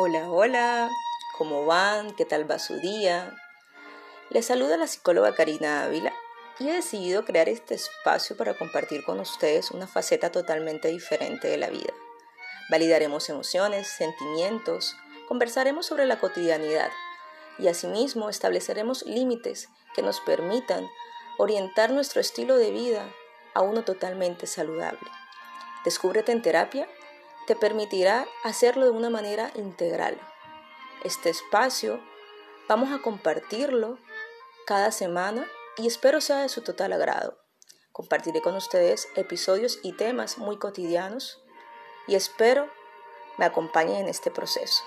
Hola, hola, ¿cómo van? ¿Qué tal va su día? Les saluda la psicóloga Karina Ávila y he decidido crear este espacio para compartir con ustedes una faceta totalmente diferente de la vida. Validaremos emociones, sentimientos, conversaremos sobre la cotidianidad y asimismo estableceremos límites que nos permitan orientar nuestro estilo de vida a uno totalmente saludable. Descúbrete en terapia te permitirá hacerlo de una manera integral. Este espacio vamos a compartirlo cada semana y espero sea de su total agrado. Compartiré con ustedes episodios y temas muy cotidianos y espero me acompañen en este proceso.